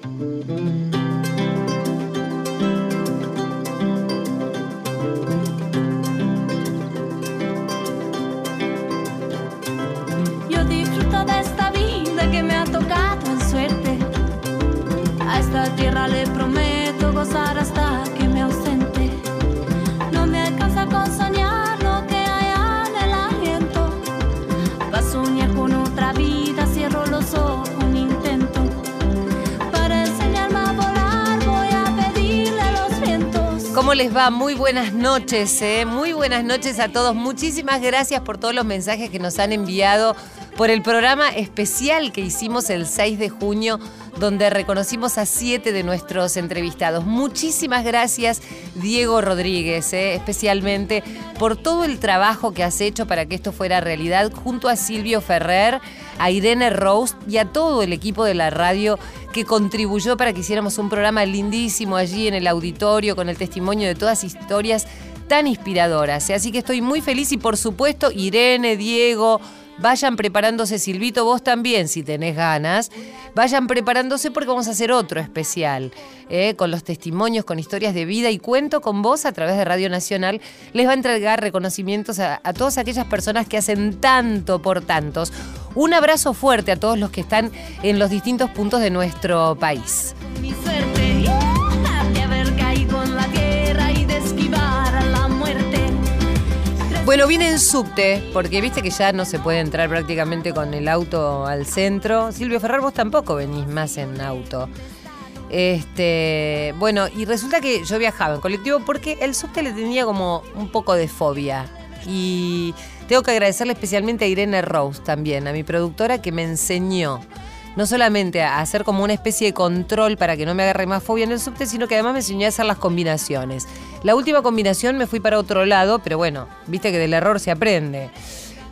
Yo Muy buenas noches, ¿eh? muy buenas noches a todos. Muchísimas gracias por todos los mensajes que nos han enviado por el programa especial que hicimos el 6 de junio, donde reconocimos a siete de nuestros entrevistados. Muchísimas gracias, Diego Rodríguez, ¿eh? especialmente por todo el trabajo que has hecho para que esto fuera realidad, junto a Silvio Ferrer, a Irene Rose y a todo el equipo de la radio que contribuyó para que hiciéramos un programa lindísimo allí en el auditorio con el testimonio de todas historias tan inspiradoras. Así que estoy muy feliz y por supuesto Irene, Diego, vayan preparándose, Silvito, vos también si tenés ganas, vayan preparándose porque vamos a hacer otro especial, ¿eh? con los testimonios, con historias de vida y cuento con vos a través de Radio Nacional. Les va a entregar reconocimientos a, a todas aquellas personas que hacen tanto por tantos. Un abrazo fuerte a todos los que están en los distintos puntos de nuestro país. Mi suerte Bueno, vine en subte, porque viste que ya no se puede entrar prácticamente con el auto al centro. Silvio Ferrer, vos tampoco venís más en auto. Este, bueno, y resulta que yo viajaba en colectivo porque el subte le tenía como un poco de fobia. Y tengo que agradecerle especialmente a Irene Rose también, a mi productora que me enseñó no solamente a hacer como una especie de control para que no me agarre más fobia en el subte, sino que además me enseñó a hacer las combinaciones. La última combinación me fui para otro lado, pero bueno, viste que del error se aprende.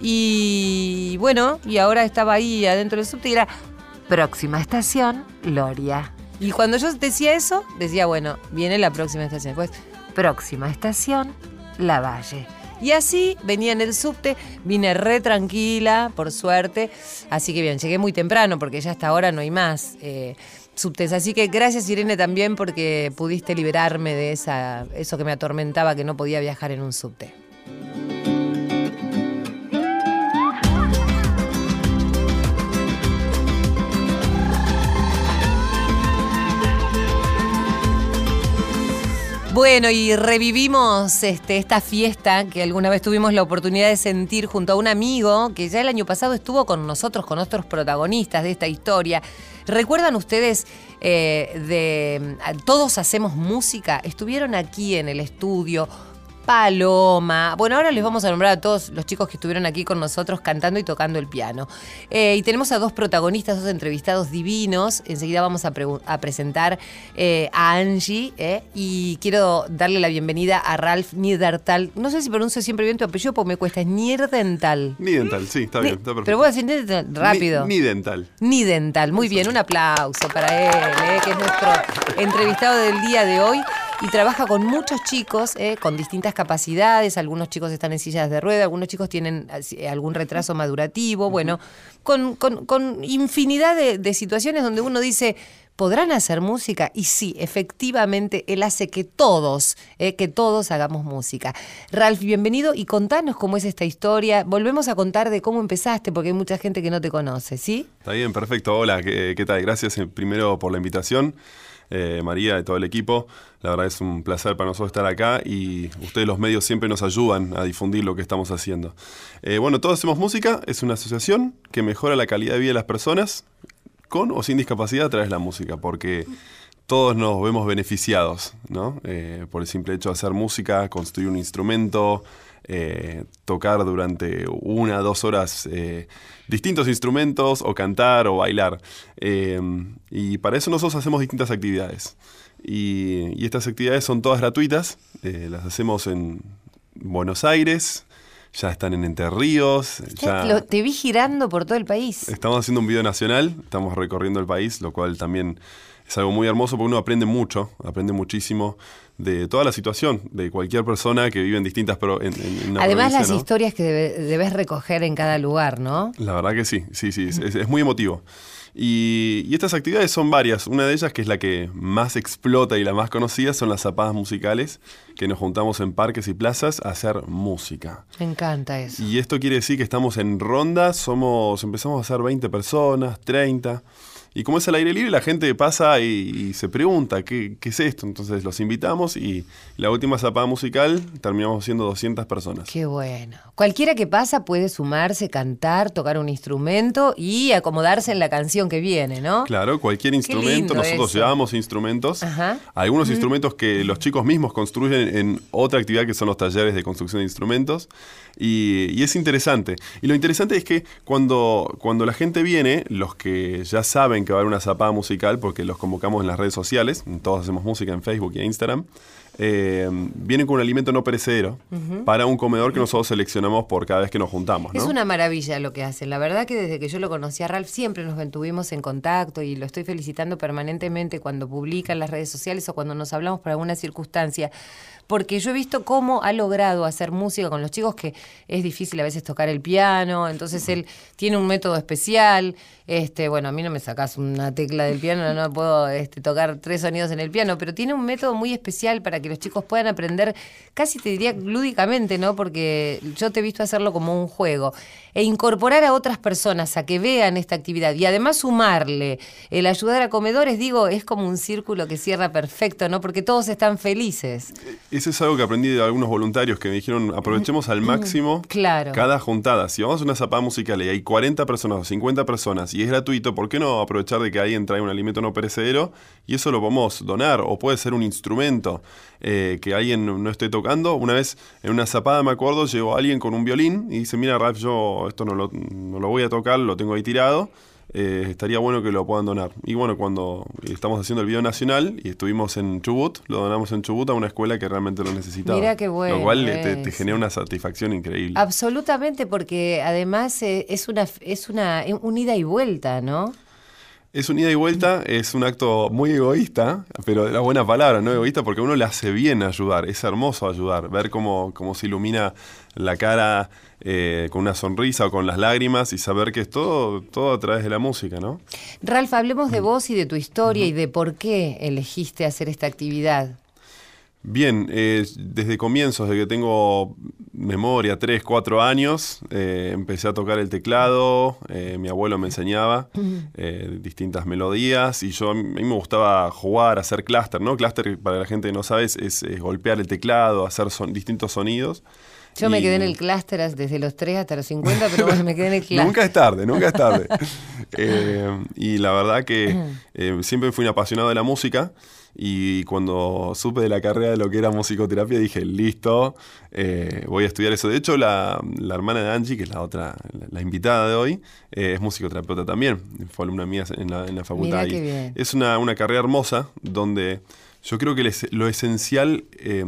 Y bueno, y ahora estaba ahí adentro del subte y era próxima estación, Loria. Y cuando yo decía eso, decía, bueno, viene la próxima estación. Después, próxima estación, La Valle. Y así venía en el subte, vine re tranquila, por suerte. Así que bien, llegué muy temprano porque ya hasta ahora no hay más eh, subtes. Así que gracias Irene también porque pudiste liberarme de esa, eso que me atormentaba, que no podía viajar en un subte. Bueno, y revivimos este, esta fiesta que alguna vez tuvimos la oportunidad de sentir junto a un amigo que ya el año pasado estuvo con nosotros, con otros protagonistas de esta historia. ¿Recuerdan ustedes eh, de Todos Hacemos Música? Estuvieron aquí en el estudio. Paloma. Bueno, ahora les vamos a nombrar a todos los chicos que estuvieron aquí con nosotros cantando y tocando el piano. Eh, y tenemos a dos protagonistas, dos entrevistados divinos. Enseguida vamos a, a presentar eh, a Angie. eh, y quiero darle la bienvenida a Ralph Niedertal. No sé si pronuncio siempre bien tu apellido porque me cuesta. Es Niedertal. Nidental, sí, está bien, está perfecto. Pero voy a decir Niedertal rápido. Ni, Nidental. Nidental. Muy bien, un aplauso para él, que es nuestro entrevistado del día de hoy. Y trabaja con muchos chicos eh, con distintas capacidades. Algunos chicos están en sillas de rueda, algunos chicos tienen eh, algún retraso madurativo. Bueno, con, con- con infinidad de, de situaciones donde uno dice. ¿Podrán hacer música? Y sí, efectivamente, él hace que todos, eh, que todos hagamos música. Ralph, bienvenido y contanos cómo es esta historia. Volvemos a contar de cómo empezaste, porque hay mucha gente que no te conoce, ¿sí? Está bien, perfecto. Hola, ¿qué, qué tal? Gracias eh, primero por la invitación, eh, María y todo el equipo. La verdad es un placer para nosotros estar acá y ustedes los medios siempre nos ayudan a difundir lo que estamos haciendo. Eh, bueno, Todos Hacemos Música es una asociación que mejora la calidad de vida de las personas con o sin discapacidad a través de la música, porque todos nos vemos beneficiados, ¿no? Eh, por el simple hecho de hacer música, construir un instrumento, eh, tocar durante una, dos horas eh, distintos instrumentos, o cantar o bailar. Eh, y para eso nosotros hacemos distintas actividades. Y, y estas actividades son todas gratuitas, las hacemos en Buenos Aires, ya están en Entre Ríos, ya... Lo- te vi girando por todo el país. Estamos haciendo un video nacional, estamos recorriendo el país, lo cual también es algo muy hermoso porque uno aprende mucho, aprende muchísimo de toda la situación de cualquier persona que vive en distintas pro- en, en- una Además, las ¿no? historias que debe- debes recoger en cada lugar, ¿no? La verdad que sí, sí, sí, es muy emotivo. Y, y estas actividades son varias. Una de ellas, que es la que más explota y la más conocida, son las zapadas musicales, que nos juntamos en parques y plazas a hacer música. Me encanta eso. Y esto quiere decir que estamos en ronda, somos, empezamos a ser 20 personas, 30. Y como es al aire libre, la gente pasa y, y se pregunta, ¿qué, ¿qué, es esto? Entonces los invitamos y la última zapada musical terminamos siendo 200 personas. Qué bueno. Cualquiera que pasa puede sumarse, cantar, tocar un instrumento y acomodarse en la canción que viene, ¿no? Claro, cualquier instrumento. Nosotros eso. llevamos instrumentos. Ajá. Algunos mm. instrumentos que los chicos mismos construyen en otra actividad que son los talleres de construcción de instrumentos. Y, y, es interesante. Y lo interesante es que cuando, cuando la gente viene, los que ya saben que va a haber una zapada musical, porque los convocamos en las redes sociales, todos hacemos música en Facebook y en Instagram, eh, vienen con un alimento no perecedero uh -huh. para un comedor que nosotros seleccionamos por cada vez que nos juntamos. ¿no? Es una maravilla lo que hacen. La verdad que desde que yo lo conocí a Ralph siempre nos mantuvimos en contacto y lo estoy felicitando permanentemente cuando publica en las redes sociales o cuando nos hablamos por alguna circunstancia porque yo he visto cómo ha logrado hacer música con los chicos, que es difícil a veces tocar el piano, entonces él tiene un método especial. Este, bueno, a mí no me sacas una tecla del piano, no puedo este, tocar tres sonidos en el piano, pero tiene un método muy especial para que los chicos puedan aprender, casi te diría lúdicamente, ¿no? Porque yo te he visto hacerlo como un juego. E incorporar a otras personas a que vean esta actividad y además sumarle el ayudar a comedores, digo, es como un círculo que cierra perfecto, ¿no? Porque todos están felices. Eso es algo que aprendí de algunos voluntarios que me dijeron, aprovechemos al máximo claro. cada juntada. Si vamos a una zapada musical y hay 40 personas o 50 personas y es gratuito, ¿por qué no aprovechar de que alguien trae un alimento no perecedero y eso lo podemos donar? O puede ser un instrumento eh, que alguien no esté tocando. Una vez en una zapada, me acuerdo, llegó alguien con un violín y dice, mira Ralph, yo esto no lo, no lo voy a tocar, lo tengo ahí tirado. Eh, estaría bueno que lo puedan donar. Y bueno, cuando estamos haciendo el video nacional y estuvimos en Chubut, lo donamos en Chubut a una escuela que realmente lo necesitaba. Mira qué bueno. Lo cual te, te, genera una satisfacción increíble. Absolutamente, porque además eh, es una es una un ida y vuelta, ¿no? Es un ida y vuelta, es un acto muy egoísta, pero la buena palabra, no egoísta, porque a uno le hace bien ayudar, es hermoso ayudar, ver cómo, cómo se ilumina la cara eh, con una sonrisa o con las lágrimas y saber que es todo, todo a través de la música, ¿no? Ralph, hablemos de vos y de tu historia uh -huh. y de por qué elegiste hacer esta actividad. Bien, eh, desde comienzos, desde que tengo memoria, 3, 4 años, eh, empecé a tocar el teclado, eh, mi abuelo me enseñaba distintas melodías y yo a mí me gustaba jugar, hacer clúster, ¿no? Clúster, para la gente que no sabe, es, es golpear el teclado, hacer son, distintos sonidos. Yo y... me quedé en el clúster desde los 3 hasta los 50, pero bueno, me quedé en el clúster. nunca es tarde, nunca es tarde. eh, y la verdad que eh, siempre fui un apasionado de la música y cuando supe de la carrera de lo que era musicoterapia dije, listo, eh, voy a estudiar eso. De hecho, la, la, hermana de Angie, que es la otra, la, la invitada de hoy, eh, es musicoterapeuta también, fue alumna mía en la, en la facultad. Mirá qué bien. Es una, una, carrera hermosa donde yo creo que les, lo esencial eh,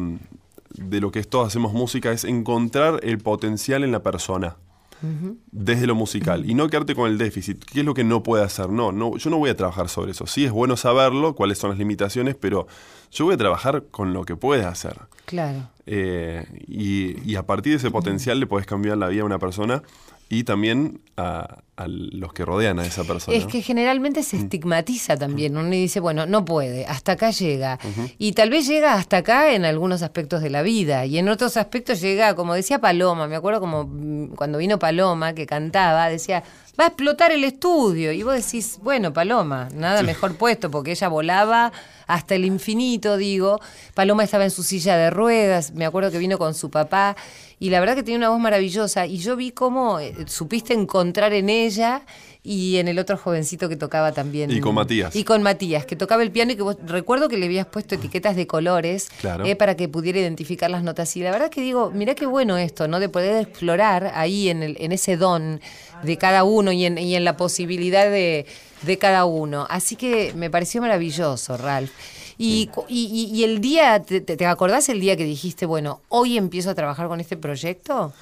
de lo que es todos hacemos música es encontrar el potencial en la persona. Uh -huh. desde lo musical y no quedarte con el déficit. ¿Qué es lo que no puede hacer? No, no, yo no voy a trabajar sobre eso. Sí es bueno saberlo, cuáles son las limitaciones, pero yo voy a trabajar con lo que puedes hacer. Claro. Eh, y, y, a partir de ese potencial le puedes cambiar la vida a una persona y también a, a, los que rodean a esa persona. Es que generalmente se estigmatiza también. Uno dice, bueno, no puede, hasta acá llega. Uh -huh. Y tal vez llega hasta acá en algunos aspectos de la vida. Y en otros aspectos llega, como decía Paloma, me acuerdo como mm, cuando vino Paloma que cantaba, decía, va a explotar el estudio. Y vos decís, bueno, Paloma, nada mejor puesto, porque ella volaba hasta el infinito, digo. Paloma estaba en su silla de ruedas, me acuerdo que vino con su papá y la verdad que tenía una voz maravillosa y yo vi cómo eh, supiste encontrar en ella y en el otro jovencito que tocaba también. Y con Matías. Y con Matías, que tocaba el piano y que vos, recuerdo que le habías puesto etiquetas de colores claro. eh, para que pudiera identificar las notas. Y la verdad que digo, mirá qué bueno esto, ¿no? De poder explorar ahí en, el, en ese don de cada uno y en, y en la posibilidad de, de cada uno. Así que me pareció maravilloso, Ralph. Y, y, y, el día, te, ¿te acordás el día que dijiste, bueno, hoy empiezo a trabajar con este proyecto?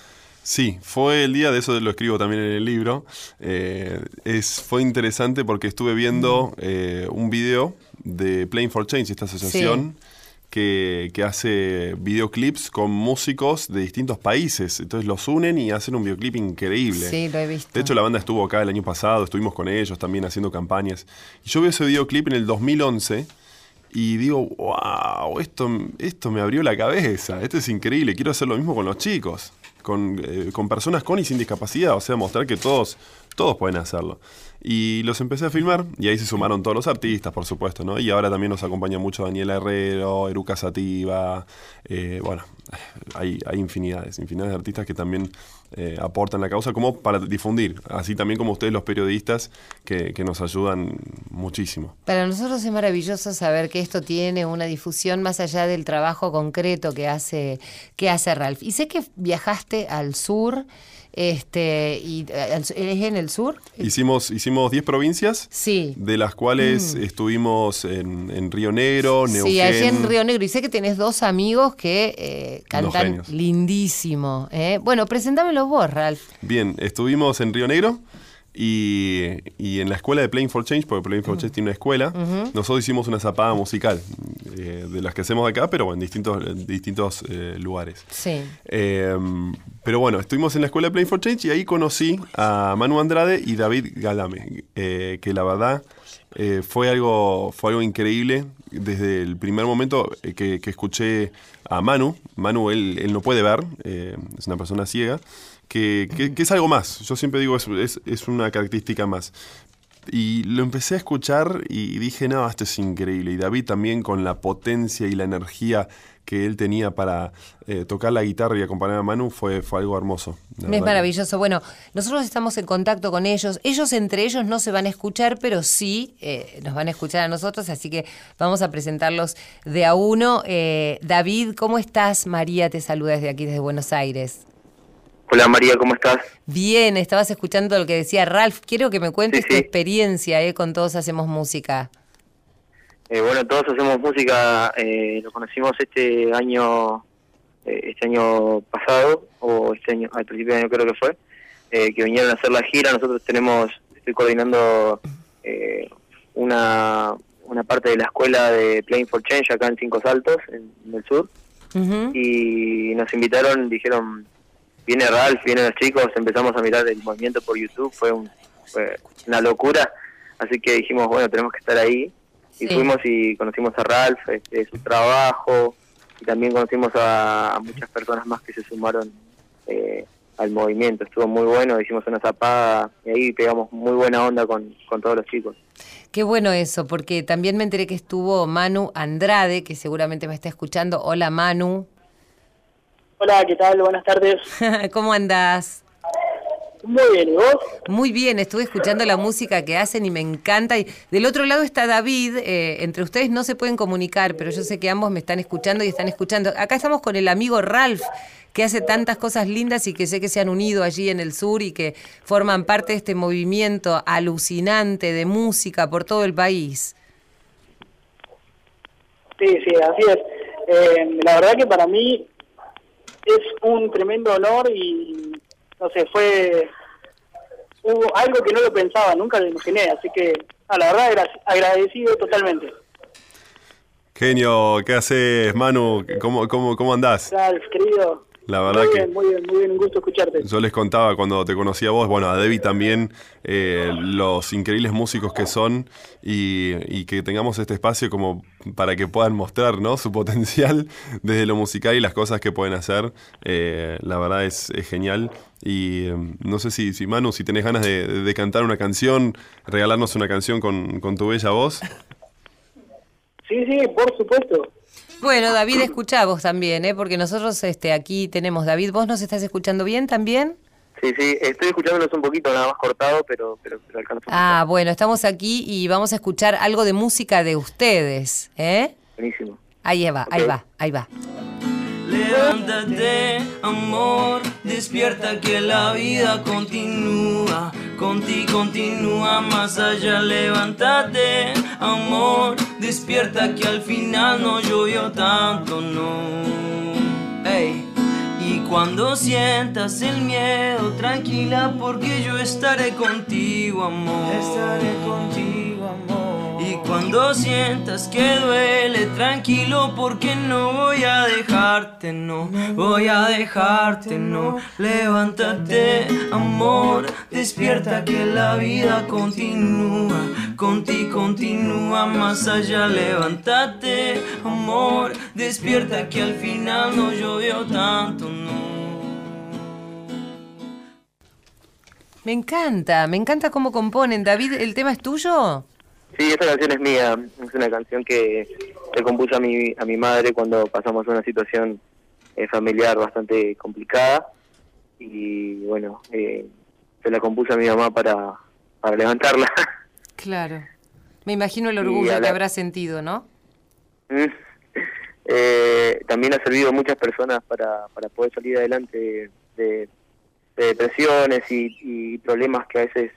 Sí, fue el día, de eso lo escribo también en el libro. Eh, es, fue interesante porque estuve viendo eh, un video de Playing for Change, esta asociación. Sí que, que hace videoclips con músicos de distintos países. Entonces los unen y hacen un videoclip increíble. Sí, lo he visto. De hecho, la banda estuvo acá el año pasado, estuvimos con ellos también haciendo campañas. Y yo vi ese videoclip en el 2011 y digo, wow, esto, esto me abrió la cabeza, esto es increíble, quiero hacer lo mismo con los chicos, con, eh, con personas con y sin discapacidad, o sea, mostrar que todos, todos pueden hacerlo. Y los empecé a filmar y ahí se sumaron todos los artistas, por supuesto, ¿no? Y ahora también nos acompaña mucho Daniela Herrero, Eruca Sativa, eh, bueno, hay, infinidades, infinidades de artistas que también eh, aportan la causa como para difundir, así también como ustedes los periodistas que, que nos ayudan muchísimo. Para nosotros es maravilloso saber que esto tiene una difusión más allá del trabajo concreto que hace, que hace Ralph. Y sé que viajaste al sur. Este, y, eh, ¿Es en el sur? Hicimos hicimos 10 provincias, Sí. de las cuales estuvimos en, en Río Negro, Neuquén. Sí, allí en Río Negro. Y sé que tenés dos amigos que eh, cantan lindísimo. ¿eh? Bueno, presentámelo vos, Ralph. Bien, estuvimos en Río Negro y, y en la escuela de Playing for Change, porque Playing for Change tiene una escuela, nosotros hicimos una zapada musical, eh, de las que hacemos acá, pero en distintos, en distintos eh, lugares. Sí. Eh, pero bueno, estuvimos en la escuela de Playing for Change y ahí conocí a Manu Andrade y David Galame, eh, que la verdad eh, fue, algo, fue algo increíble. Desde el primer momento eh, que, que escuché a Manu, Manu él, él no puede ver, es una persona ciega, que, que- que es algo más. Yo siempre digo, es, es, es una característica más. Y lo empecé a escuchar y dije, no, esto es increíble. Y David también con la potencia y la energía que él tenía para eh, tocar la guitarra y acompañar a Manu fue, fue algo hermoso. Es maravilloso. Bueno, nosotros estamos en contacto con ellos. Ellos entre ellos no se van a escuchar, pero sí eh, nos van a escuchar a nosotros, así que vamos a presentarlos de a uno. Eh, David, ¿cómo estás? María te saluda desde aquí, desde Buenos Aires. Hola María, ¿cómo estás? Bien, estabas escuchando lo que decía Ralph. Quiero que me cuentes Sí, tu experiencia eh, con Todos Hacemos Música. Eh, bueno, todos hacemos música, eh, lo conocimos este año, eh, este año pasado, o este año, al principio de año creo que fue, eh, que vinieron a hacer la gira. Nosotros tenemos, estoy coordinando eh, una, una parte de la escuela de Playing for Change acá en Cinco Saltos, en, en el sur, y nos invitaron, dijeron, viene Ralph, vienen los chicos, empezamos a mirar el movimiento por YouTube, fue, un- fue una locura, así que dijimos, bueno, tenemos que estar ahí, y Sí. fuimos y conocimos a Ralph, este, su trabajo, y también conocimos a, a muchas personas más que se sumaron eh, al movimiento, estuvo muy bueno, hicimos una zapada, y ahí pegamos muy buena onda con, con todos los chicos. Qué bueno eso, porque también me enteré que estuvo Manu Andrade, que seguramente me está escuchando. Hola Manu. Hola, ¿qué tal? Buenas tardes. ¿Cómo andás? Muy bien, ¿y vos? Muy bien, estuve escuchando la música que hacen y me encanta. Y del otro lado está David, eh, entre ustedes no se pueden comunicar, pero yo sé que ambos me están escuchando y están escuchando. Acá estamos con el amigo Ralph, que hace tantas cosas lindas y que sé que se han unido allí en el sur y que forman parte de este movimiento alucinante de música por todo el país. Sí, sí, así es. Eh, la verdad que para mí es un tremendo honor y, no sé, fue hubo algo que no lo pensaba, nunca lo imaginé, así que, ah, la verdad, agra- agradecido totalmente. Genio, ¿qué haces, Manu? ¿Cómo, cómo, cómo andás? Ralph, querido. La verdad muy que- bien, muy bien, muy bien, un gusto escucharte. Yo les contaba cuando te conocí a vos, bueno, a Debbie también, eh, los increíbles músicos que son y, y que tengamos este espacio como para que puedan mostrar ¿no? su potencial desde lo musical y las cosas que pueden hacer. Eh, la verdad es, es genial. Y eh, no sé si, si, Manu, si tenés ganas de, de cantar una canción, regalarnos una canción con, con tu bella voz. Sí, sí, por supuesto. Bueno, David, escuchá vos también, ¿eh? porque nosotros este, aquí tenemos, David, ¿vos nos estás escuchando bien también? Sí, sí, estoy escuchándolos un poquito, nada más cortado, pero, pero, pero alcanzo Ah, bueno, estamos aquí y vamos a escuchar algo de música de ustedes, ¿eh? Buenísimo. Ahí va, ahí va, ahí va. Levántate, amor, despierta que la vida continúa, contigo continúa más allá. Levántate, amor, despierta que al final no llovió tanto, no. Ey. Y cuando sientas el miedo, tranquila porque yo estaré contigo, amor. Estaré contigo. Y cuando sientas que duele, tranquilo porque no voy a dejarte, no voy a dejarte, no. Levántate, amor, despierta que la vida continúa, contigo continúa más allá. Levántate, amor, despierta que al final no llovió tanto, no. Me encanta, me encanta cómo componen. David, ¿el tema es tuyo? Sí, esa canción es mía. Es una canción que le compuse a mi, a mi madre cuando pasamos una situación eh, familiar bastante complicada. Y bueno, eh, se la compuse a mi mamá para, para levantarla. Claro. Me imagino el orgullo a que la- habrá sentido, ¿no? Mm. Eh, también ha servido a muchas personas para, para poder salir adelante de, de depresiones y, y problemas que a veces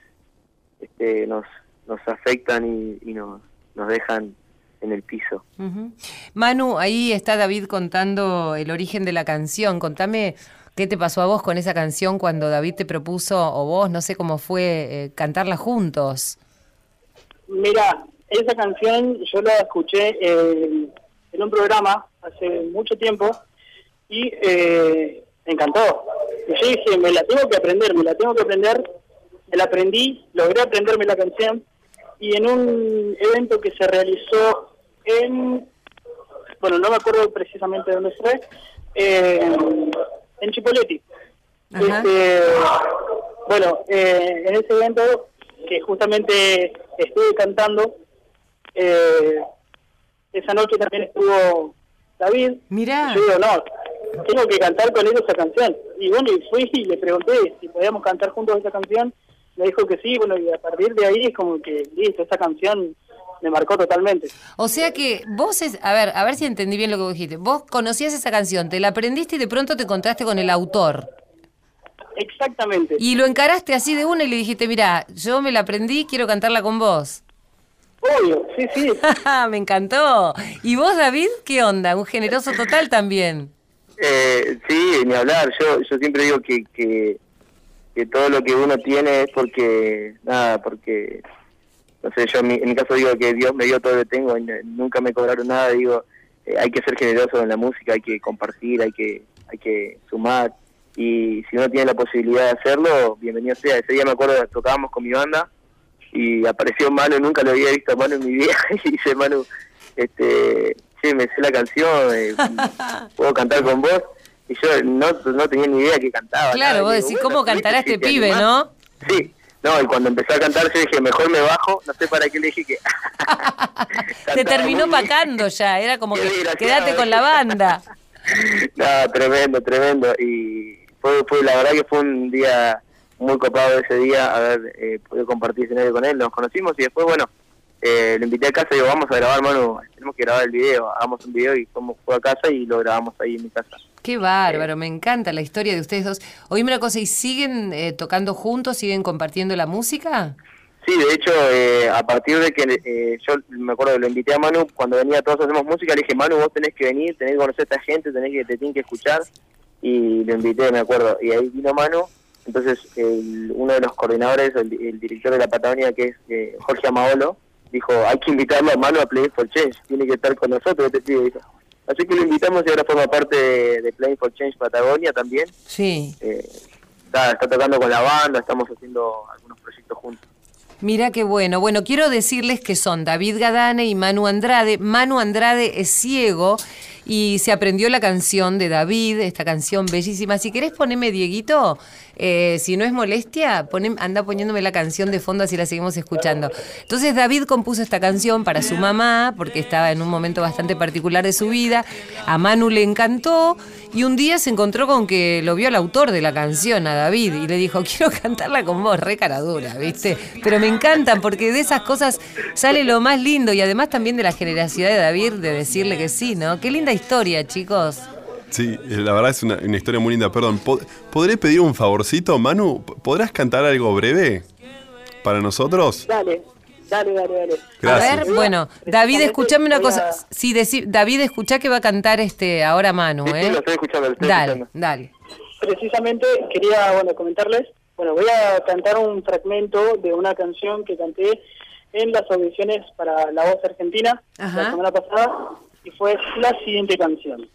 este, nos, nos afectan y, y nos, nos dejan en el piso. Manu, ahí está David contando el origen de la canción. Contame qué te pasó a vos con esa canción cuando David te propuso, o vos, no sé cómo fue, eh, cantarla juntos. Mira, esa canción yo la escuché eh, en un programa hace mucho tiempo y eh, me encantó. Y yo dije, me la tengo que aprender, me la tengo que aprender. Me la aprendí, logré aprenderme la canción y en un evento que se realizó en, bueno, no me acuerdo precisamente dónde fue, eh, en Chipoleti. Ajá. Este, bueno, eh, en ese evento que justamente estuve cantando, eh, esa noche también estuvo David. Mirá. Yo digo, no, tengo que cantar con él esa canción. Y bueno, y fui y le pregunté si podíamos cantar juntos esa canción. Me dijo que sí, bueno, y a partir de ahí es como que, listo, esa canción me marcó totalmente. O sea que vos, es, a ver, a ver si entendí bien lo que vos dijiste. Vos conocías esa canción, te la aprendiste y de pronto te encontraste con el autor. Exactamente. Y lo encaraste así de una y le dijiste, mira, yo me la aprendí, quiero cantarla con vos. Obvio, sí, sí. me encantó. ¿Y vos, David, qué onda? Un generoso total también. Eh, sí, ni hablar. Yo, yo siempre digo que, que, que todo lo que uno tiene es porque, nada, porque, no sé, yo en mi, en mi caso digo que Dios me dio todo lo que tengo y nunca me cobraron nada. Digo, eh, hay que ser generoso en la música, hay que compartir, hay que, hay que sumar. Y si uno tiene la posibilidad de hacerlo, bienvenido sea. Ese día me acuerdo, tocábamos con mi banda y apareció Manu, nunca lo había visto a Manu en mi vida, y dice Manu, este, che, me sé la canción, eh, puedo cantar con vos, y yo no, no tenía ni idea que cantaba. Claro, nada. vos digo, decís, bueno, ¿cómo cantará este te pibe, animás. no? Sí, no, y cuando empezó a cantar yo dije, mejor me bajo, no sé para qué le dije que... Te terminó pacando ya, era como que quédate con la banda. no, tremendo, tremendo. Y fue, fue, la verdad que fue un día muy copado ese día, haber eh, podido compartir escenario con él. Nos conocimos y después, bueno, eh, lo invité a casa y digo, vamos a grabar, Manu, tenemos que grabar el video. Hagamos un video y fuimos fue a casa y lo grabamos ahí en mi casa. Qué bárbaro, me encanta la historia de ustedes dos. Oíme una cosa, ¿y siguen eh, tocando juntos, siguen compartiendo la música? Sí, de hecho, eh, a partir de que eh, yo me acuerdo que lo invité a Manu, cuando venía Todos Hacemos Música, le dije, Manu, vos tenés que venir, tenés que conocer a esta gente, tenés que, te tienen que escuchar. Y lo invité, me acuerdo. Y ahí vino Manu. Entonces, el- uno de los coordinadores, el, el director de la Patagonia, que es eh, Jorge Amaolo, dijo, hay que invitarlo a Manu a Play for Change, tiene que estar con nosotros, este pibe", dijo. Así que lo invitamos y ahora forma parte de, de Playing for Change Patagonia también. Sí. Eh, está, está tocando con la banda, estamos haciendo algunos proyectos juntos. Mira qué bueno. Bueno, quiero decirles que son David Gadane y Manu Andrade. Manu Andrade es ciego y se aprendió la canción de David, esta canción bellísima. Si querés poneme, Dieguito, eh, si no es molestia, anda poniéndome la canción de fondo así la seguimos escuchando. Entonces David compuso esta canción para su mamá, porque estaba en un momento bastante particular de su vida. A Manu le encantó y un día se encontró con que lo vio el autor de la canción, a David, y le dijo, quiero cantarla con vos, re cara dura, ¿viste? Pero me encantan porque de esas cosas sale lo más lindo y además también de la generosidad de David de decirle que sí, ¿no? Qué linda historia, chicos. Sí, eh, la verdad es una, una historia muy linda. Perdón, ¿pod- ¿podré pedir un favorcito, Manu? ¿P- ¿Podrás cantar algo breve para nosotros? Dale, dale, dale, dale. Gracias. A ver, bueno, David, escúchame una cosa. Sí, decí- David, escuchá que va a cantar este ahora Manu, Sí, sí, ¿eh? lo estoy escuchando, lo estoy Dale, escuchando. dale. Precisamente quería bueno comentarles, bueno, voy a cantar un fragmento de una canción que canté en las audiciones para La Voz Argentina Ajá. la semana pasada y fue la siguiente canción.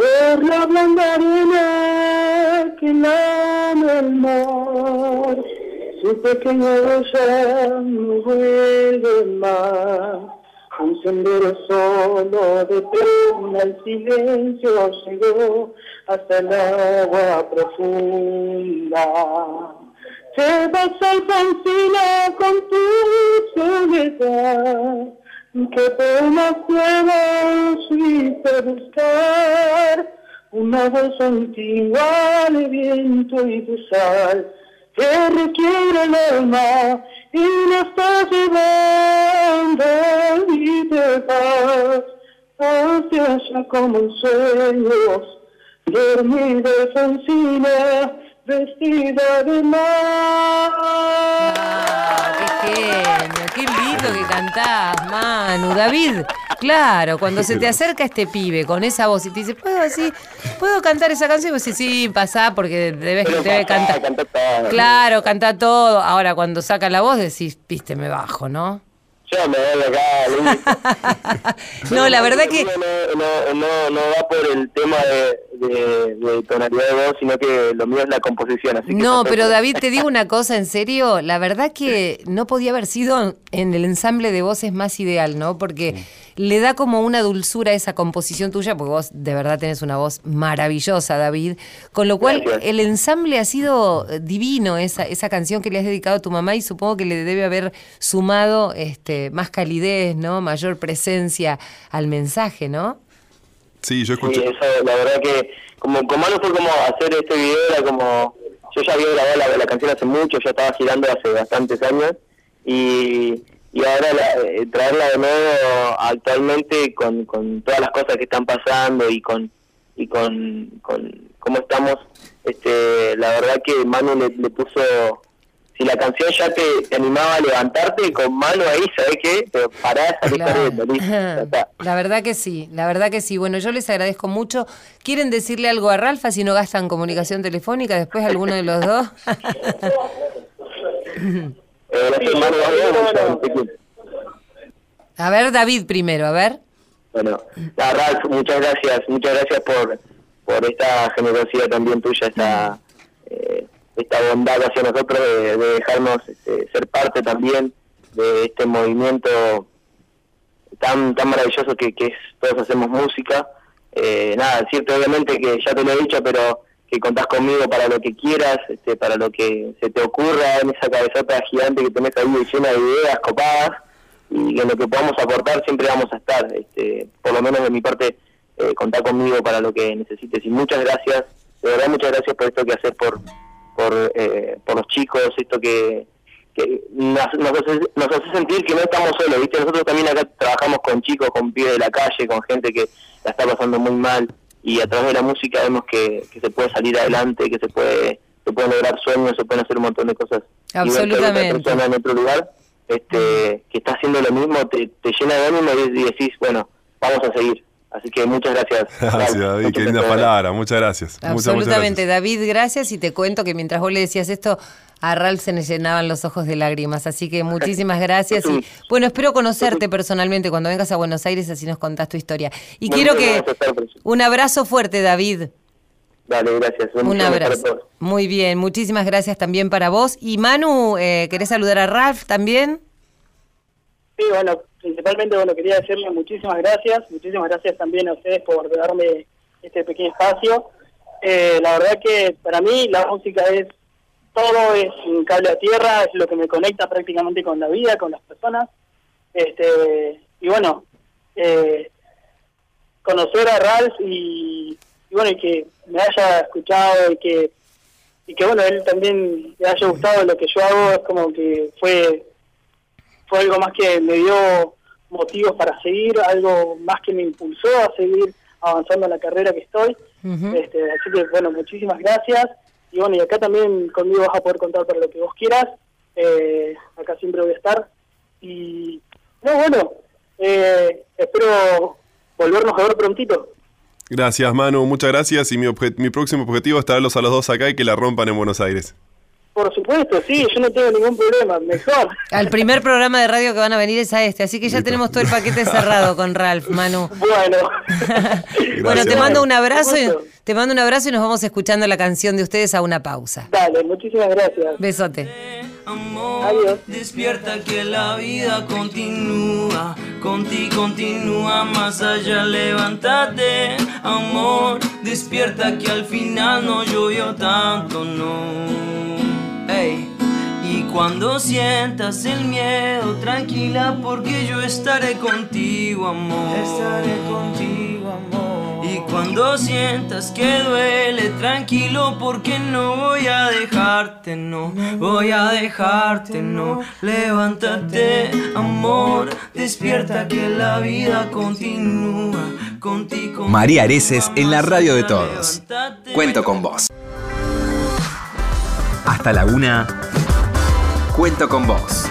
Por la blanda arena que lame el mar, su pequeña rosa no vuelve más. Un sendero solo de pena el silencio llegó hasta el agua profunda. Se vas alcancina con tu soledad, que por más pruebas fuiste buscar una voz antigua de viento y de sal que requiere el alma y la está llevando y te vas hacia allá como en sueños dormida encina vestida de mar. Ah, qué que cantás, Manu. David, claro, cuando se te acerca este pibe con esa voz y te dice, ¿puedo así? ¿Puedo cantar esa canción? Y vos decís, sí, pasá porque debes debe pasá, cantar. todo. Claro, canta todo. Ahora, cuando saca la voz decís, viste, me bajo, ¿no? Yo me voy acá. No, la verdad que... No, no, no, no va por el tema de, de, de tonalidad de voz, sino que lo mío es la composición. Así que No, pero. David, te digo una cosa en serio, la verdad que no podía haber sido en el ensamble de voces más ideal, ¿no? Porque le da como una dulzura a esa composición tuya, porque vos de verdad tenés una voz maravillosa, David, con lo cual Gracias. el ensamble ha sido divino, esa, esa canción que le has dedicado a tu mamá y supongo que le debe haber sumado este, más calidez, ¿no? Mayor presencia al mensaje, ¿no? Sí, yo Sí, escuché. eso, la verdad que como con Manu fue como hacer este video, era como, yo ya había grabado la, la canción hace mucho, ya estaba girando hace bastantes años, y, y ahora la- eh, traerla de nuevo actualmente con, con todas las cosas que están pasando y con y con, con cómo estamos, este la verdad que Manu le, le puso, si la canción ya te, te animaba a levantarte, con Manu ahí, ¿sabes qué? Pero pará, salís Claro. La verdad que sí, la verdad que sí. Bueno, yo les agradezco mucho. ¿Quieren decirle algo a Ralfa si no gastan comunicación telefónica? Después alguno de los dos. Eh, te a ver, David primero, a ver. Bueno, la Ralph, muchas gracias, muchas gracias por, por esta generosidad también tuya, esta, eh, esta bondad hacia nosotros de, de dejarnos este, ser parte también de este movimiento tan tan maravilloso que, que es todos hacemos música. Eh, nada, decirte obviamente que ya te lo he dicho, pero que contás conmigo para lo que quieras, este, para lo que se te ocurra en esa cabezota gigante que tenés ahí llena de ideas copadas y que en lo que podamos aportar siempre vamos a estar. Este, por lo menos de mi parte, eh, contá conmigo para lo que necesites. Y muchas gracias, de verdad muchas gracias por esto que haces por por, eh, por los chicos, esto que, que nos, nos, hace, nos hace sentir que no estamos solos, ¿viste? Nosotros también acá trabajamos con chicos, con pibes de la calle, con gente que la está pasando muy mal y a través de la música vemos que, que se puede salir adelante, que se puede se pueden lograr sueños, se pueden hacer un montón de cosas. Y Absolutamente. otra persona en otro lugar este, que está haciendo lo mismo, te, te llena de ánimo y, y decís, bueno, vamos a seguir. Así que muchas gracias. Gracias, David. Muchas Qué linda gracias. palabra. Muchas gracias. Muchas, muchas Absolutamente, gracias. David, gracias. Y te cuento que mientras vos le decías esto, a Ralph se le llenaban los ojos de lágrimas. Así que muchísimas gracias. Y bueno, espero conocerte personalmente cuando vengas a Buenos Aires, así nos contás tu historia. Y quiero que. Un abrazo fuerte, David. Dale, gracias. Un para abrazo. todos. Muy bien, muchísimas gracias también para vos. Y Manu, eh, ¿querés saludar a Ralph también? Sí, bueno, principalmente bueno quería decirle muchísimas gracias, muchísimas gracias también a ustedes por darme este pequeño espacio. Eh, la verdad que para mí la música es todo, es un cable a tierra, es lo que me conecta prácticamente con la vida, con las personas. Este y bueno, eh, conocer a Ralph y, y bueno y que me haya escuchado y que y que bueno él también le haya gustado lo que yo hago es como que fue fue algo más que me dio motivos para seguir, algo más que me impulsó a seguir avanzando en la carrera que estoy. Este, así que, bueno, muchísimas gracias. Y bueno, y acá también conmigo vas a poder contar para lo que vos quieras. Eh, acá siempre voy a estar. Y, no, bueno, eh, espero volvernos a ver prontito. Gracias, Manu. Muchas gracias. Y mi, obje- mi próximo objetivo es traerlos a los dos acá y que la rompan en Buenos Aires. Por supuesto, sí, yo no tengo ningún problema, mejor. Al primer programa de radio que van a venir es a este, así que ya tenemos todo el paquete cerrado con Ralph, Manu. Bueno. bueno, te mando un abrazo y te mando un abrazo y nos vamos escuchando la canción de ustedes a una pausa. Dale, muchísimas gracias. Besote. Amor, Adiós. despierta que la vida continúa, contigo continúa más allá, levántate, amor, despierta que al final no llovió tanto, no. Ey. Y cuando sientas el miedo, tranquila porque yo estaré contigo, amor. Estaré contigo, amor. Y cuando sientas que duele, tranquilo porque no voy a dejarte, no voy a dejarte, no. Levántate, amor, despierta que la vida continúa contigo. María Areces en la radio de todos. Cuento con vos. Hasta la una. Cuento con vos.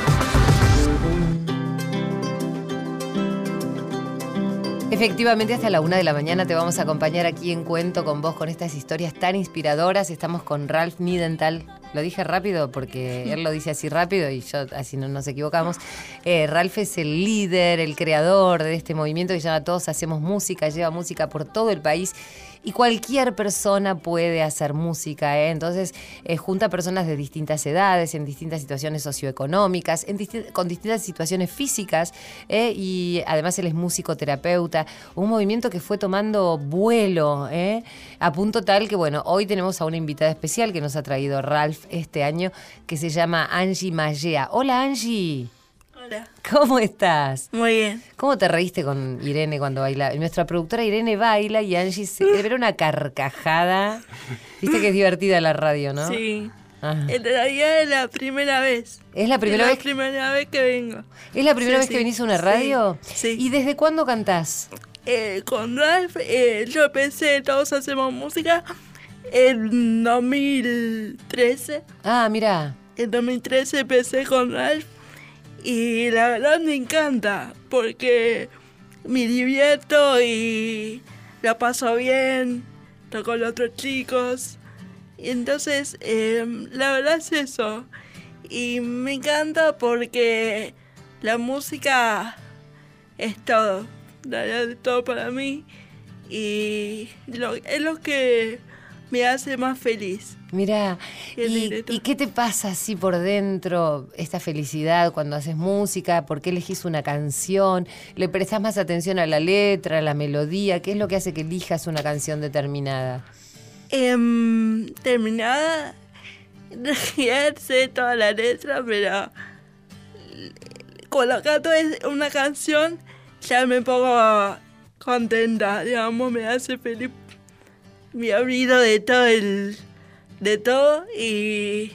Efectivamente, hasta la una de la mañana te vamos a acompañar aquí en Cuento con vos con estas historias tan inspiradoras. Estamos con Ralph Nidental. Lo dije rápido porque él lo dice así rápido y yo así no nos equivocamos. Eh, Ralph es el líder, el creador de este movimiento que se llama Todos Hacemos Música, lleva música por todo el país y cualquier persona puede hacer música. ¿eh? Entonces, eh, junta personas de distintas edades, en distintas situaciones socioeconómicas, con distintas situaciones físicas, ¿eh? y además él es músico terapeuta. Un movimiento que fue tomando vuelo, ¿eh? a punto tal que, bueno, hoy tenemos a una invitada especial que nos ha traído Ralph este año, que se llama Angie Mallea. Hola, Angie. Hola. ¿Cómo estás? Muy bien. ¿Cómo te reíste con Irene cuando baila? Nuestra productora Irene baila y Angie se ver una carcajada. Viste que es divertida la radio, ¿no? Sí. Ajá. En realidad es la primera vez. ¿Es la primera es vez? primera vez que vengo. ¿Es la primera Sí, vez sí. que venís a una Sí, radio? sí. ¿Y desde cuándo cantás? Eh, con Ralph, eh, yo empecé Todos Hacemos Música en 2013. Ah, mira. En 2013 empecé con Ralph y la verdad me encanta porque me divierto y la paso bien, toco con los otros chicos. Y entonces, eh, la verdad es eso. Y me encanta porque la música es todo. La verdad es todo para mí. Y es lo que me hace más feliz. Mira, ¿y, qué te pasa así por dentro, esta felicidad cuando haces música? ¿Por qué elegís una canción? ¿Le prestás más atención a la letra, a la melodía? ¿Qué es lo que hace que elijas una canción determinada? Em, terminada, sé toda la letra, pero es una canción ya me pongo contenta, digamos, me hace feliz. Me olvido de todo el, de todo y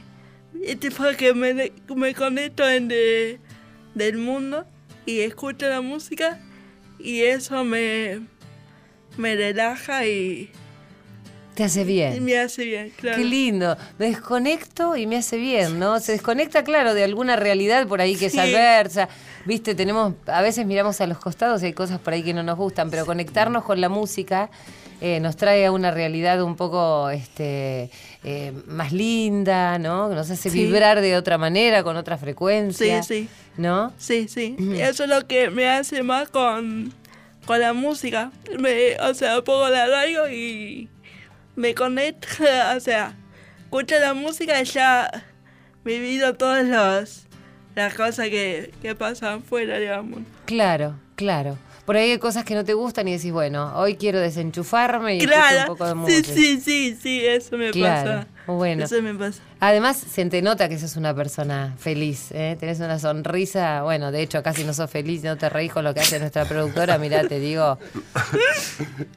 es tipo que me, me conecto en de- del mundo y escucho la música y eso me, me relaja y, Te hace y bien. me hace bien, claro. Qué lindo. Me desconecto y me hace bien, ¿no? Se desconecta, claro, de alguna realidad por ahí que es Sí. adversa. Viste, tenemos, a veces miramos a los costados y hay cosas por ahí que no nos gustan, pero conectarnos con la música eh, nos trae a una realidad un poco este, eh, más linda, ¿no? Que nos hace Sí. vibrar de otra manera, con otra frecuencia. Sí, sí. ¿No? Sí, sí. Eso es lo que me hace más con, con la música. Me, o sea, pongo la radio y me conecta, o sea, escucho la música y ya me olvido todas las, las cosas que, que pasan fuera, digamos. Claro, claro. Por ahí hay cosas que no te gustan y decís, bueno, hoy quiero desenchufarme y escucho un Claro, poco de sí, sí, sí, sí, eso me Claro, pasa. bueno. Eso me pasa. Además, se te nota que sos una persona feliz, ¿eh? tenés una sonrisa, bueno, de hecho casi no sos feliz, no te reís con lo que hace nuestra productora, mirá, te digo,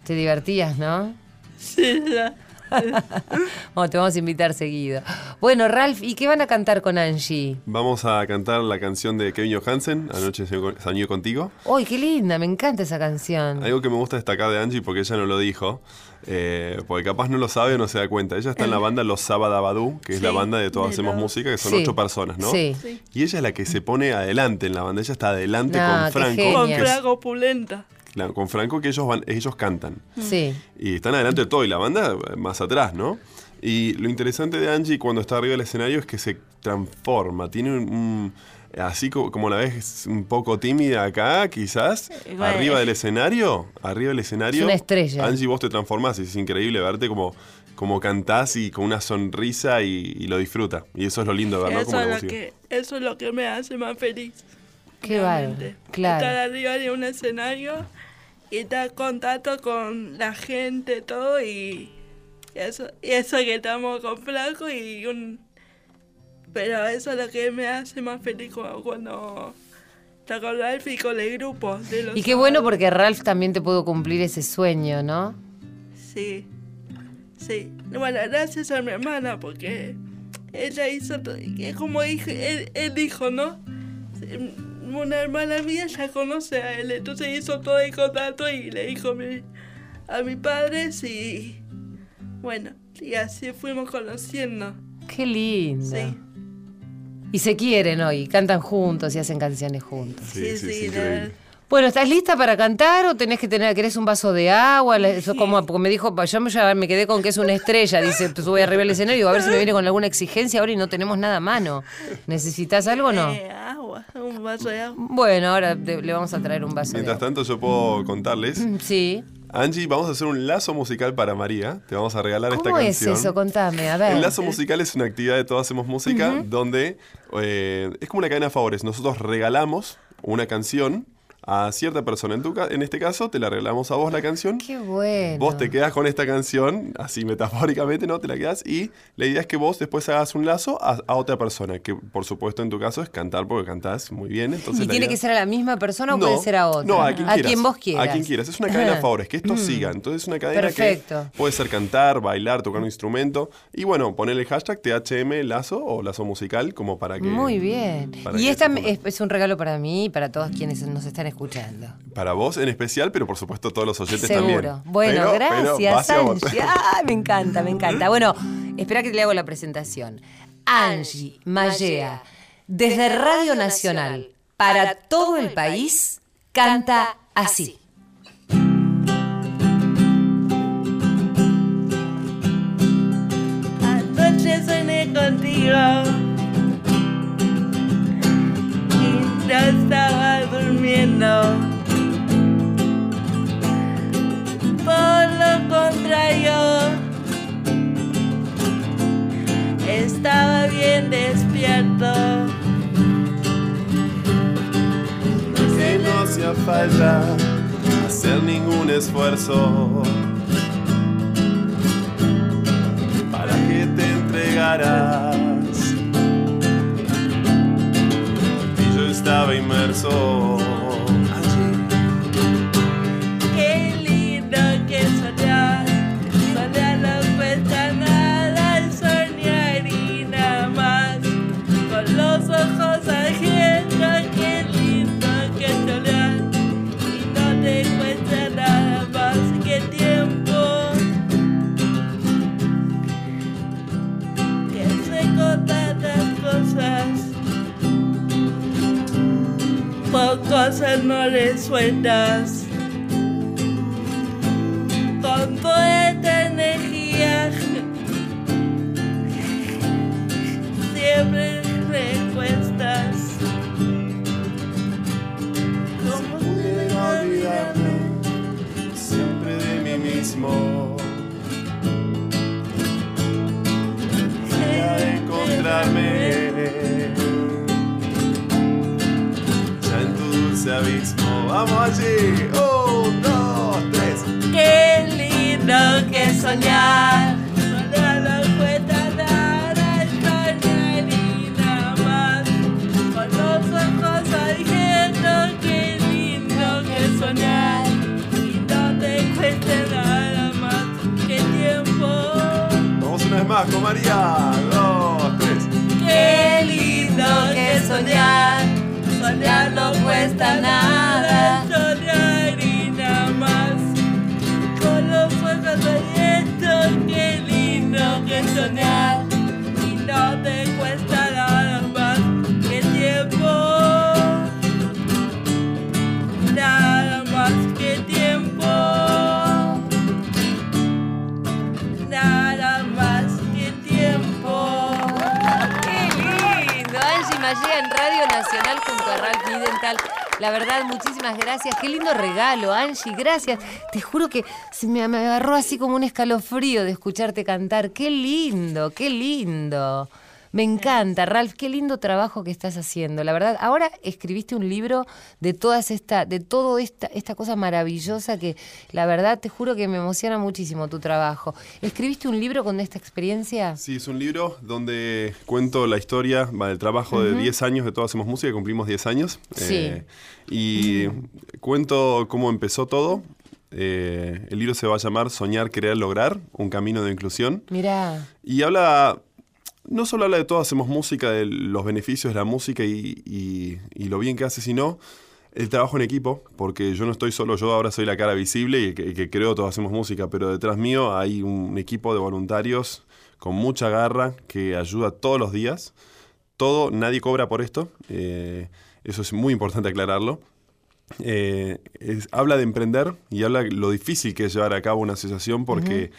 te divertías, ¿no? Sí, ya. Bueno, te vamos a invitar seguido. Bueno, Ralph, ¿y qué van a cantar con Angie? Vamos a cantar la canción de Kevin Johansen, Anoche soñé- contigo. ¡Uy, qué linda! Me encanta esa canción. Algo que me gusta destacar de Angie, porque ella no lo dijo, eh, porque capaz no lo sabe o no se da cuenta. Ella está en la banda Los Sabadabadú, que es la banda de Todos de Hacemos los- Música, que son Sí, ocho personas, ¿no? Sí. Sí. Y ella es la que se pone adelante en la banda. Ella está adelante No, con Franco. Con Frago Pulenta. La- con Franco que ellos van, ellos cantan. Sí. Y están adelante de todo, y la banda eh, más atrás, ¿no? Y lo interesante de Angie cuando está arriba del escenario es que se transforma, tiene un... un- así co- como la ves un poco tímida acá, quizás, bueno. arriba del escenario, arriba del escenario. Es una estrella. Angie, vos te transformás y es increíble verte como, como cantás y con una sonrisa y, y lo disfruta. Y eso es lo lindo de ver, ¿no? Eso Como es, lo que, eso es lo que me hace más feliz. Qué bárbaro. Estar Claro. arriba de un escenario y estar en contacto con la gente, todo, y eso, y eso que estamos con Flaco y un... Pero eso es lo que me hace más feliz cu- cuando está con Ralph y con el grupo de los Y qué bueno porque Ralph también te pudo cumplir ese sueño, ¿no? Sí, sí. Bueno, gracias a mi hermana porque ella hizo como dijo, él, él dijo, ¿no? Una hermana mía ya conoce a él, entonces hizo todo el contacto y le dijo a mi, a mi padre y bueno, y así fuimos conociendo. Qué lindo. Sí, Y se quieren hoy, cantan juntos y hacen canciones juntos. Sí, sí, sí. Bueno, ¿estás lista para cantar o tenés que tener, querés un vaso de agua? Le- Eso como, porque me dijo, yo me- ya me quedé con que es una estrella, dice, pues voy arriba del escenario y digo, a ver si me viene con alguna exigencia ahora y no tenemos nada a mano. ¿Necesitas algo o no? Agua, un vaso de agua. Bueno, ahora te- le vamos a traer un vaso Mientras de agua. tanto, yo puedo contarles. Sí. Angie, vamos a hacer un lazo musical para María. Te vamos a regalar esta ¿Cómo es canción. eso? Contame, a ver. El lazo musical es una actividad de Todos Hacemos Música donde eh, es como una cadena de favores. Nosotros regalamos una canción a cierta persona. En, tu ca- en este caso, te la regalamos a vos la canción. Qué bueno. Vos te quedas con esta canción, así metafóricamente, ¿no? Te la quedas y la idea es que vos después hagas un lazo a, a otra persona, que por supuesto en tu caso es cantar porque cantás muy bien. Entonces ¿Y tiene idea- que ser a la misma persona o No, puede ser a otra? No, a quien quieras. vos quieras. A quien quieras. Es una cadena de favores, que esto siga. Entonces es una cadena Perfecto. que puede ser cantar, bailar, tocar un instrumento. Y bueno, poner el hashtag THM Lazo o Lazo Musical como para que... Muy bien. Y esta es un regalo para mí y para todos quienes nos están escuchando. Para vos en especial, pero por supuesto todos los oyentes Seguro. también. Bueno, Pero- pero gracias. Angie. Ah, me encanta, me encanta. Bueno, espera que te le hago la presentación. Angie Mallea, desde Radio Nacional, para todo el país, canta así. Anoche soñé contigo y ya estaba Por lo contrario, estaba bien despierto. Que no hacía falta hacer ningún esfuerzo para que te entregaras. Yo estaba inmerso cosas no resueltas con toda esta energía. Siempre respuestas. ¿Cómo Pudiera olvidarme siempre de mí mismo. Quería encontrarme abismo. Vamos allí. Un, dos, tres. Qué lindo que soñar. Soñar no cuesta nada, soñar y nada más. Con los Soñar no cuesta nada. Y nada más. Con los ojos abiertos, qué lindo que soñar. La verdad, muchísimas gracias. Qué lindo regalo, Angie, gracias. Te juro que se me, me agarró así como un escalofrío de escucharte cantar. Qué lindo, qué lindo. Me encanta, Ralph, qué lindo trabajo que estás haciendo. La verdad, ahora escribiste un libro de todas esta, de todo esta, esta cosa maravillosa que la verdad te juro que me emociona muchísimo tu trabajo. ¿Escribiste un libro con esta experiencia? Sí, es un libro donde cuento la historia del trabajo de 10 años de Todos Hacemos Música, cumplimos 10 años. Sí. Eh, y cuento cómo empezó todo. Eh, el libro se va a llamar Soñar, Querer, Lograr, un camino de inclusión. Mirá, Y habla, no solo habla de todos hacemos música, de los beneficios de la música y, lo bien que hace, sino el trabajo en equipo, porque yo no estoy solo, yo ahora soy la cara visible y que, que creo todos hacemos música, pero detrás mío hay un equipo de voluntarios con mucha garra que ayuda todos los días. Todo, nadie cobra por esto, eh, eso es muy importante aclararlo. Eh, habla de emprender y habla lo difícil que es llevar a cabo una asociación porque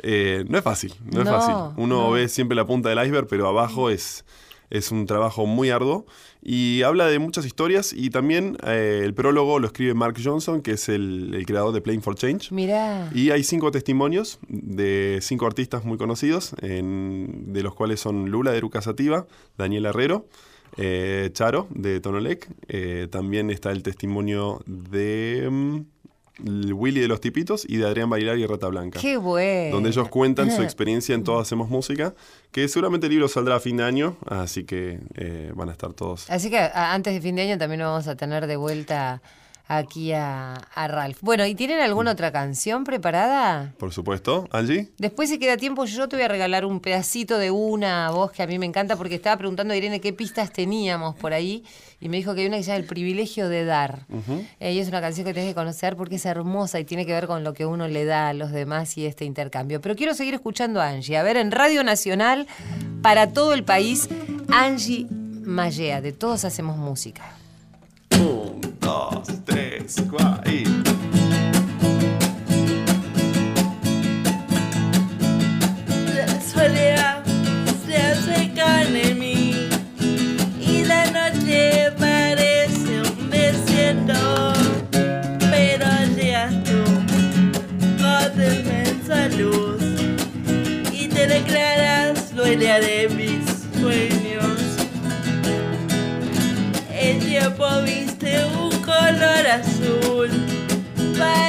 eh, no es fácil, no, es fácil. Uno no. ve siempre la punta del iceberg, pero abajo es, es un trabajo muy arduo y habla de muchas historias y también eh, el prólogo lo escribe Mark Johnson, que es el, el creador de Playing for Change. mirá. Y hay cinco testimonios de cinco artistas muy conocidos, en- de los cuales son Lula de Eruca Sativa, Daniel Herrero, eh, Charo de Tonolec, también está el testimonio de mm, Willy de los Tipitos y de Adrián Bailar y Rata Blanca. Qué bueno. Donde ellos cuentan su experiencia en Todos Hacemos Música, que seguramente el libro saldrá a fin de año, así que eh, van a estar todos. Así que antes de fin de año también lo vamos a tener de vuelta aquí a, a Ralph. Bueno, ¿y tienen alguna otra canción preparada? Por supuesto, Angie. Después si queda tiempo yo te voy a regalar un pedacito de una voz que a mí me encanta porque estaba preguntando a Irene qué pistas teníamos por ahí y me dijo que hay una que se llama El privilegio de dar. Eh, y es una canción que tienes que conocer porque es hermosa y tiene que ver con lo que uno le da a los demás y este intercambio. Pero quiero seguir escuchando a Angie. A ver, en Radio Nacional, para todo el país, Angie Mallea, de Todos Hacemos Música. Un, dos, tres, cuatro y... La soledad se hace carne mí y la noche parece un desierto, pero llegas tú con inmensa luz y te declaras dueña de mis play.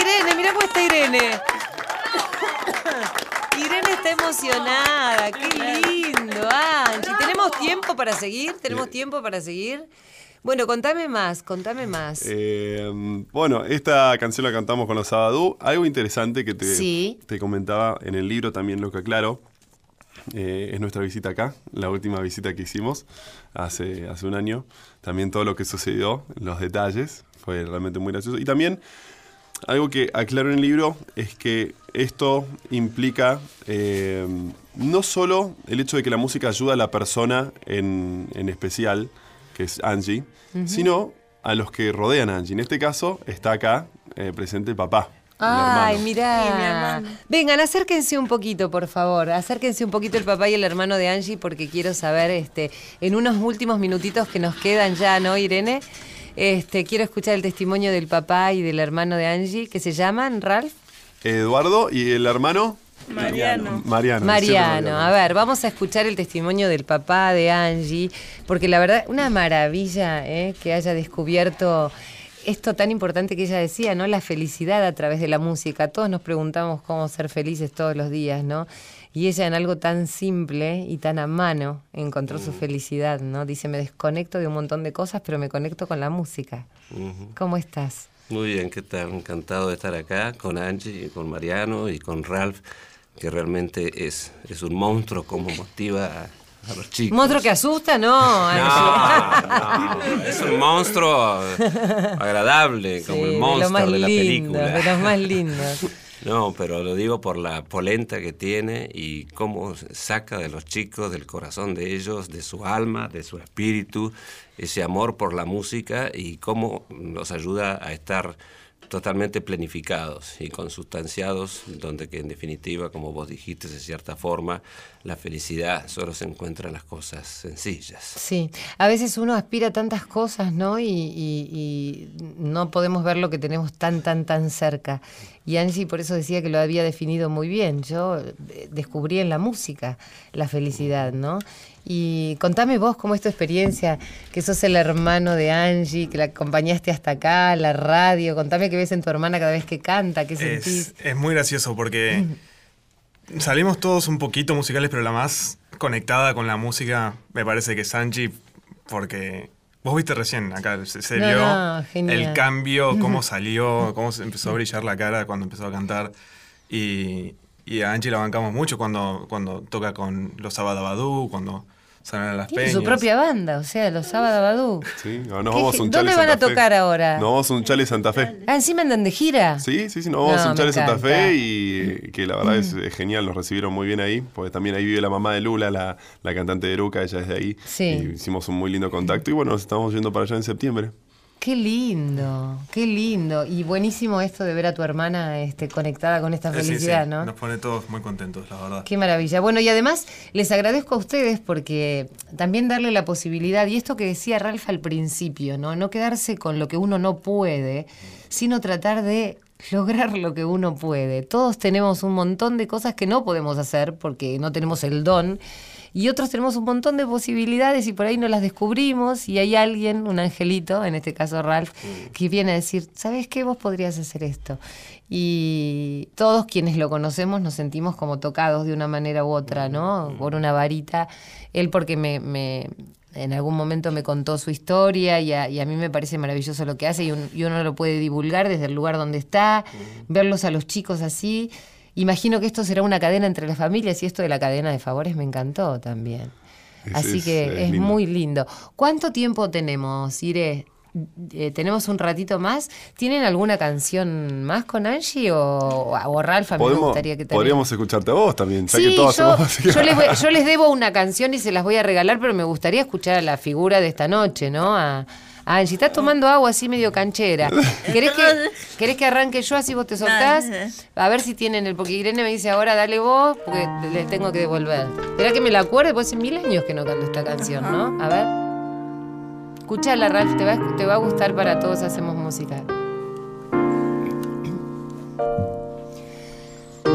Irene, mirá cómo está Irene. Irene está emocionada, qué lindo, Angie. ¿Tenemos tiempo para seguir? ¿Tenemos tiempo para seguir? Bueno, contame más, contame más. Eh, bueno, esta canción la cantamos con los Sabadú. Algo interesante que te, Sí. te comentaba en el libro también, lo que aclaro, eh, es nuestra visita acá, la última visita que hicimos hace, hace un año. También todo lo que sucedió, los detalles, fue realmente muy gracioso. Y también algo que aclaro en el libro es que esto implica eh, no solo el hecho de que la música ayuda a la persona en, en especial, que es Angie, sino a los que rodean a Angie. En este caso está acá eh, presente el papá. Ay, mirá. Sí. Vengan, acérquense un poquito, por favor. Acérquense un poquito el papá y el hermano de Angie porque quiero saber, este, en unos últimos minutitos que nos quedan ya, ¿no, Irene? Este, quiero escuchar el testimonio del papá y del hermano de Angie, que se llaman Ralph. Eduardo y el hermano Mariano. Mariano. Mariano, a ver, vamos a escuchar el testimonio del papá de Angie, porque la verdad, una maravilla ¿eh? que haya descubierto esto tan importante que ella decía, ¿no? La felicidad a través de la música. Todos nos preguntamos cómo ser felices todos los días, ¿no? Y ella en algo tan simple y tan a mano encontró su felicidad, ¿no? Dice, me desconecto de un montón de cosas, pero me conecto con la música. ¿Cómo estás? Muy bien, ¿qué tal? Encantado de estar acá con Angie, con Mariano y con Ralph, que realmente es, es un monstruo como motiva a, a los chicos. ¿Monstruo que asusta? No, Angie. No, no, es un monstruo agradable, como Sí, el de monstruo más de, la lindo, película. de los más lindos. No, pero lo digo por la polenta que tiene y cómo saca de los chicos, del corazón de ellos, de su alma, de su espíritu, ese amor por la música y cómo los ayuda a estar totalmente planificados y consustanciados, donde que en definitiva, como vos dijiste, de cierta forma, la felicidad solo se encuentra en las cosas sencillas. Sí, a veces uno aspira a tantas cosas, ¿no? Y, y- no podemos ver lo que tenemos tan, tan, tan cerca. Y Angie por eso decía que lo había definido muy bien. Yo eh, descubrí en la música la felicidad, ¿no? Y contame vos cómo es tu experiencia, que sos el hermano de Angie, que la acompañaste hasta acá, la radio. Contame qué ves en tu hermana cada vez que canta, qué sentís. Es, es muy gracioso porque salimos todos un poquito musicales, pero la más conectada con la música me parece que es Angie, porque vos viste recién acá, se, se No, vio no, el cambio, cómo salió, cómo se empezó a brillar la cara cuando empezó a cantar. Y, y a Angie la bancamos mucho cuando, cuando toca con los Sabadabadú, cuando salen a las Tiene peñas. su propia banda, o sea, los Sábado Badú. Sí, ahora nos ¿Qué vamos a un ¿Dónde Chale van a Fe. tocar ahora? Nos vamos a un Chale Santa Fe. Ah, encima andan de gira. Sí, sí, sí, nos vamos No, a un me Chale Santa encanta. Fe y que la verdad es, es genial, nos recibieron muy bien ahí, porque también ahí vive la mamá de Lula, la, la cantante de Eruca, ella es de ahí. Sí. Y hicimos un muy lindo contacto y bueno, nos estamos yendo para allá en septiembre. Qué lindo, qué lindo. Y buenísimo esto de ver a tu hermana este, conectada con esta sí, sí, felicidad, ¿no? Nos pone todos muy contentos, la verdad. Qué maravilla. Bueno, y además les agradezco a ustedes porque también darle la posibilidad, y esto que decía Ralph al principio, ¿no? No quedarse con lo que uno no puede, sino tratar de lograr lo que uno puede. Todos tenemos un montón de cosas que no podemos hacer porque no tenemos el don. Y otros tenemos un montón de posibilidades y por ahí no las descubrimos y hay alguien, un angelito, en este caso Ralph, que viene a decir, ¿sabes qué? Vos podrías hacer esto. Y todos quienes lo conocemos nos sentimos como tocados de una manera u otra, ¿no? Por una varita. Él porque me, me- en algún momento me contó su historia y a, y a mí me parece maravilloso lo que hace y, un- y uno lo puede divulgar desde el lugar donde está, verlos a los chicos así. Imagino que esto será una cadena entre las familias y esto de la cadena de favores me encantó también. Es- Así que es es, lindo. muy lindo. ¿Cuánto tiempo tenemos, Iré? Eh, ¿Tenemos un ratito más? ¿Tienen alguna canción más con Angie o, o Ralph? A mí me gustaría que también. podríamos escucharte a vos también, Sí, yo, yo les voy- yo les debo una canción y se las voy a regalar, pero me gustaría escuchar a la figura de esta noche, ¿no? A, a Angie. Estás tomando agua así medio canchera. ¿Querés que, ¿Querés que arranque yo así vos te soltás? A ver si tienen el. Porque Irene me dice ahora dale vos, porque les tengo que devolver. Esperá que me la acuerde, pues hace mil años que no canto esta canción, ¿no? A ver. Escuchala, Ralph, te va, a- te va a gustar para todos hacemos música.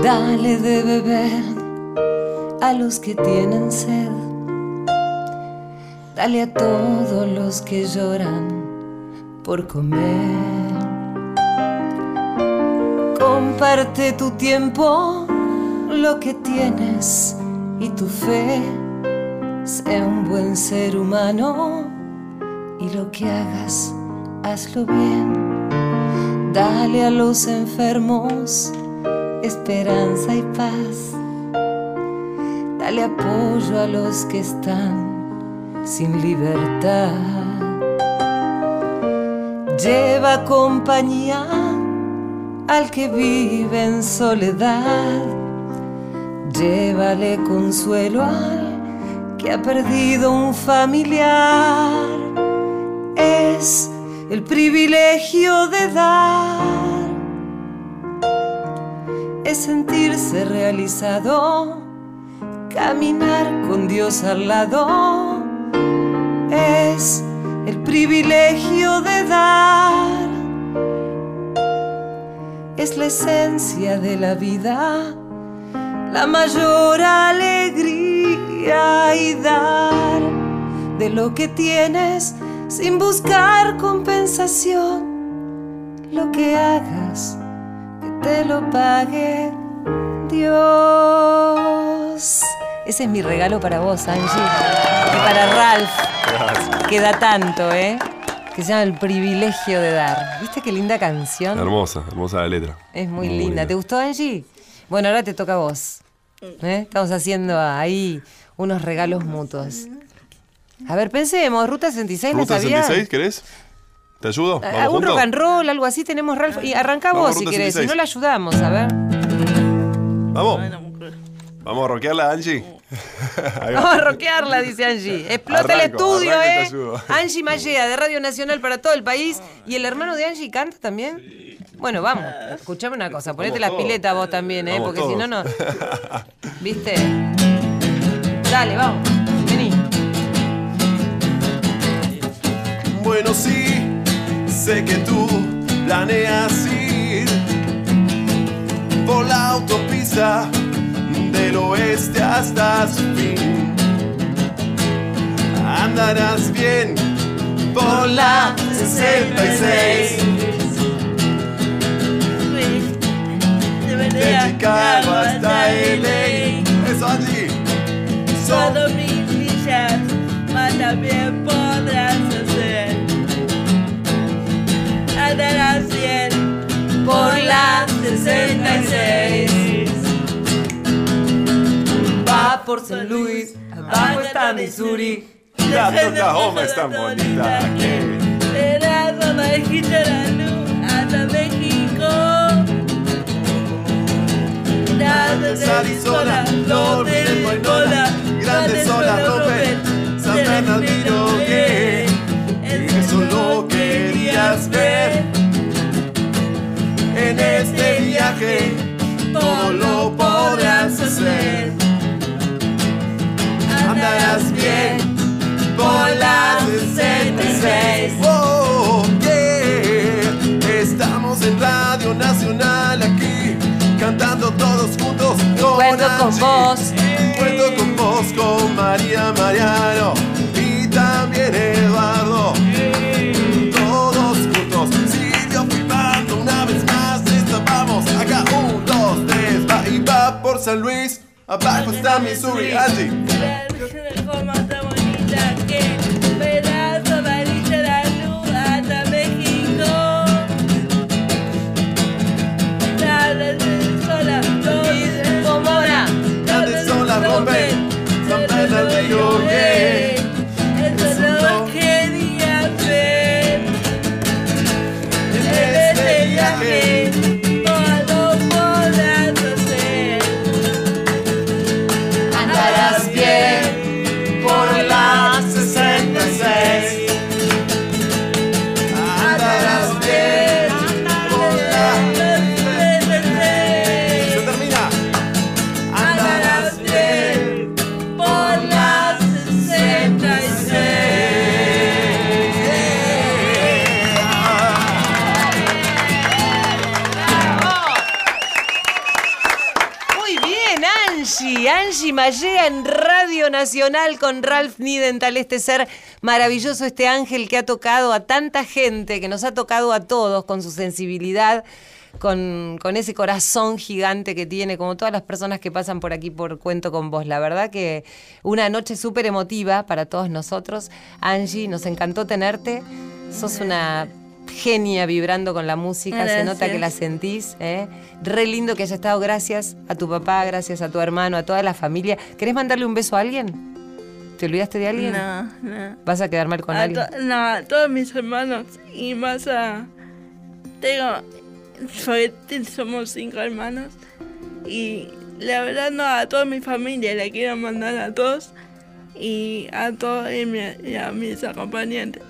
Dale de beber a los que tienen sed. Dale a todos los que lloran por comer. Comparte tu tiempo, lo que tienes y tu fe. Sé un buen ser humano y lo que hagas, hazlo bien. Dale a los enfermos esperanza y paz. dale apoyo a los que están sin libertad. Lleva compañía al que vive en soledad. Llévale consuelo al que ha perdido un familiar. Es el privilegio de dar. Es sentirse realizado, caminar con Dios al lado. Es el privilegio de dar. Es la esencia de la vida, la mayor alegría y dar de lo que tienes sin buscar compensación. Lo que hagas, que te lo pague Dios. Ese es mi regalo para vos, Angie. Y para Ralph, que da tanto, ¿eh? Que se llama El privilegio de dar. ¿Viste qué linda canción? Hermosa, hermosa la letra. Es muy, linda. ¿Te gustó, Angie? Bueno, ahora te toca a vos. ¿eh? Estamos haciendo ahí unos regalos mutuos. A ver, pensemos, Ruta 66, ¿la ¿Ruta sabías? 66 querés? ¿Te ayudo? ¿Vamos Ah, un rock and roll, algo así tenemos, Ralph. Y arranca Vamos, vos si querés, si 66. no la ayudamos, a ver. Vamos. Vamos a rockearla, Angie. Va. Vamos a rockearla, dice Angie. Explota el estudio, ¿eh? Angie Mallea, de Radio Nacional para todo el país. ¿Y el hermano de Angie canta también? Bueno, vamos. Escuchame una cosa, ponete Vamos la todos. pileta vos también, ¿eh? Vamos Porque si no, no. ¿Viste? Dale, vamos. Vení. Bueno, sí, sé que tú planeas ir por la autopista del oeste hasta su fin. Andarás bien por la 66 de Chicago hasta LA. Eso allí. Solo mis millas, más también podrás hacer. Andarás bien por la 66. Por San Luis, abajo está Missouri. La Oklahoma es tan bonita que abajito la luz hasta México. Grandes Arizona, no olvides Guaynola, grandes olas rompen San Bernardino que eso lo querías ver. en este viaje todo lo con Cuento con vos. Cuento con vos, con María Mariano y también Eduardo. Todos juntos, Silvio filmando una vez más. Esto vamos, acá un, dos, tres, va y va por San Luis. Abajo está Missouri, Angie. Nacional con Ralph Nidental, este ser maravilloso, este ángel que ha tocado a tanta gente, que nos ha tocado a todos con su sensibilidad. Con, con ese corazón gigante que tiene, como todas las personas que pasan por aquí por Cuento con Vos. La verdad que una noche súper emotiva para todos nosotros. Angie, nos encantó tenerte. Sos una genia vibrando con la música, se nota que la sentís. ¿eh? Re lindo que haya estado. Gracias a tu papá, gracias a tu hermano, a toda la familia. ¿Querés mandarle un beso a alguien? ¿Te olvidaste de alguien? No, no. ¿Vas a quedar mal con A alguien? no, a todos mis hermanos y más a... Tengo... somos cinco hermanos y la verdad no, a toda mi familia le quiero mandar a todos y a todos y, mi- y a mis acompañantes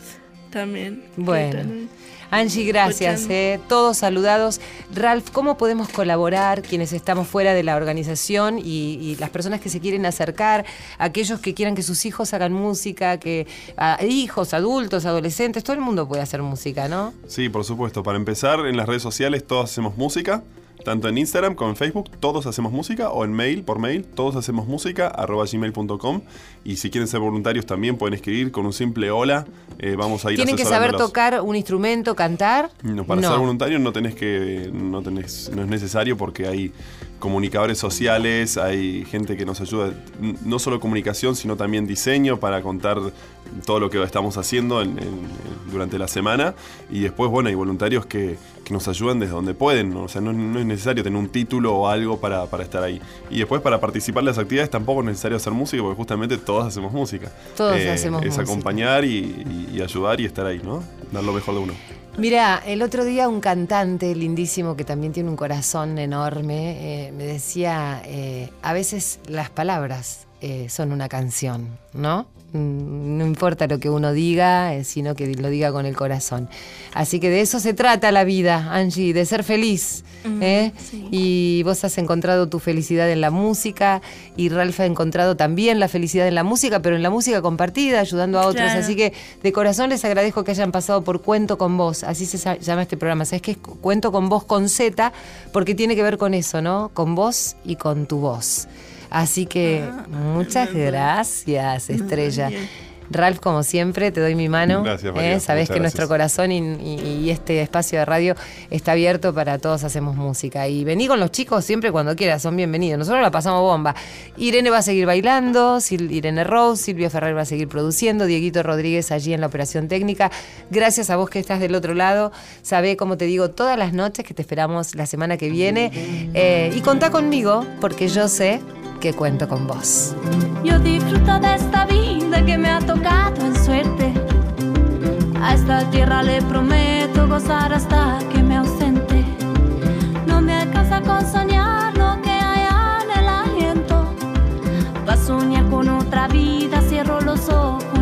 también. Bueno. Angie, gracias. eh. Todos saludados. Ralph, ¿cómo podemos colaborar quienes estamos fuera de la organización y, y las personas que se quieren acercar, aquellos que quieran que sus hijos hagan música, que a- hijos, adultos, adolescentes, todo el mundo puede hacer música, ¿no? Sí, por supuesto. Para empezar, en las redes sociales todos hacemos música. Tanto en Instagram como en Facebook, todos hacemos música. O en mail, por mail, todos hacemos música, arroba gmail.com. Y si quieren ser voluntarios también pueden escribir con un simple hola. eh, vamos a ir ¿Tienen que saber tocar un instrumento, cantar? No, para ser voluntario no tenés que. No, tenés, no es necesario porque hay comunicadores sociales, hay gente que nos ayuda, no solo comunicación, sino también diseño para contar todo lo que estamos haciendo en- en- durante la semana. Y después, bueno, hay voluntarios que, que nos ayudan desde donde pueden. ¿no? O sea, no, no es necesario tener un título o algo para, para estar ahí. Y después, para participar en las actividades, tampoco es necesario hacer música porque justamente todos hacemos música. Eh, Todos hacemos Es música. acompañar y, y- y ayudar y estar ahí, ¿no? Dar lo mejor de uno. Mira, el otro día un cantante lindísimo que también tiene un corazón enorme eh, me decía, eh, a veces las palabras eh, son una canción, ¿no? Mm, No importa lo que uno diga, eh, sino que lo diga con el corazón. Así que de eso se trata la vida, Angie, de ser feliz. ¿eh? Y vos has encontrado tu felicidad en la música y Ralph ha encontrado también la felicidad en la música, pero en la música compartida, ayudando a otros. Así que de corazón les agradezco que hayan pasado por Cuento con Vos, así se llama este programa. Sabes que es Cu- Cuento con Vos con Z, porque tiene que ver con eso, ¿no? Con vos y con tu voz. Así que muchas gracias, Estrella. Ralph, como siempre, te doy mi mano. Gracias, María. ¿eh? Sabés Muchas que nuestro corazón y, y- y este espacio de radio está abierto para todos hacemos música. Y vení con los chicos siempre cuando quieras, son bienvenidos. Nosotros la pasamos bomba. Irene va a seguir bailando, Sil- Irene Rose, Silvia Ferrer va a seguir produciendo, Dieguito Rodríguez allí en la operación técnica. Gracias a vos que estás del otro lado. Sabé, como te digo, todas las noches que te esperamos la semana que viene. Eh, y contá conmigo, porque yo sé que cuento con vos. Yo disfruto de esta vida que me ha tocado en suerte. A esta tierra le prometo gozar hasta que me ausente. No me alcanza con soñar lo que hay en el aliento. Para soñar con otra vida cierro los ojos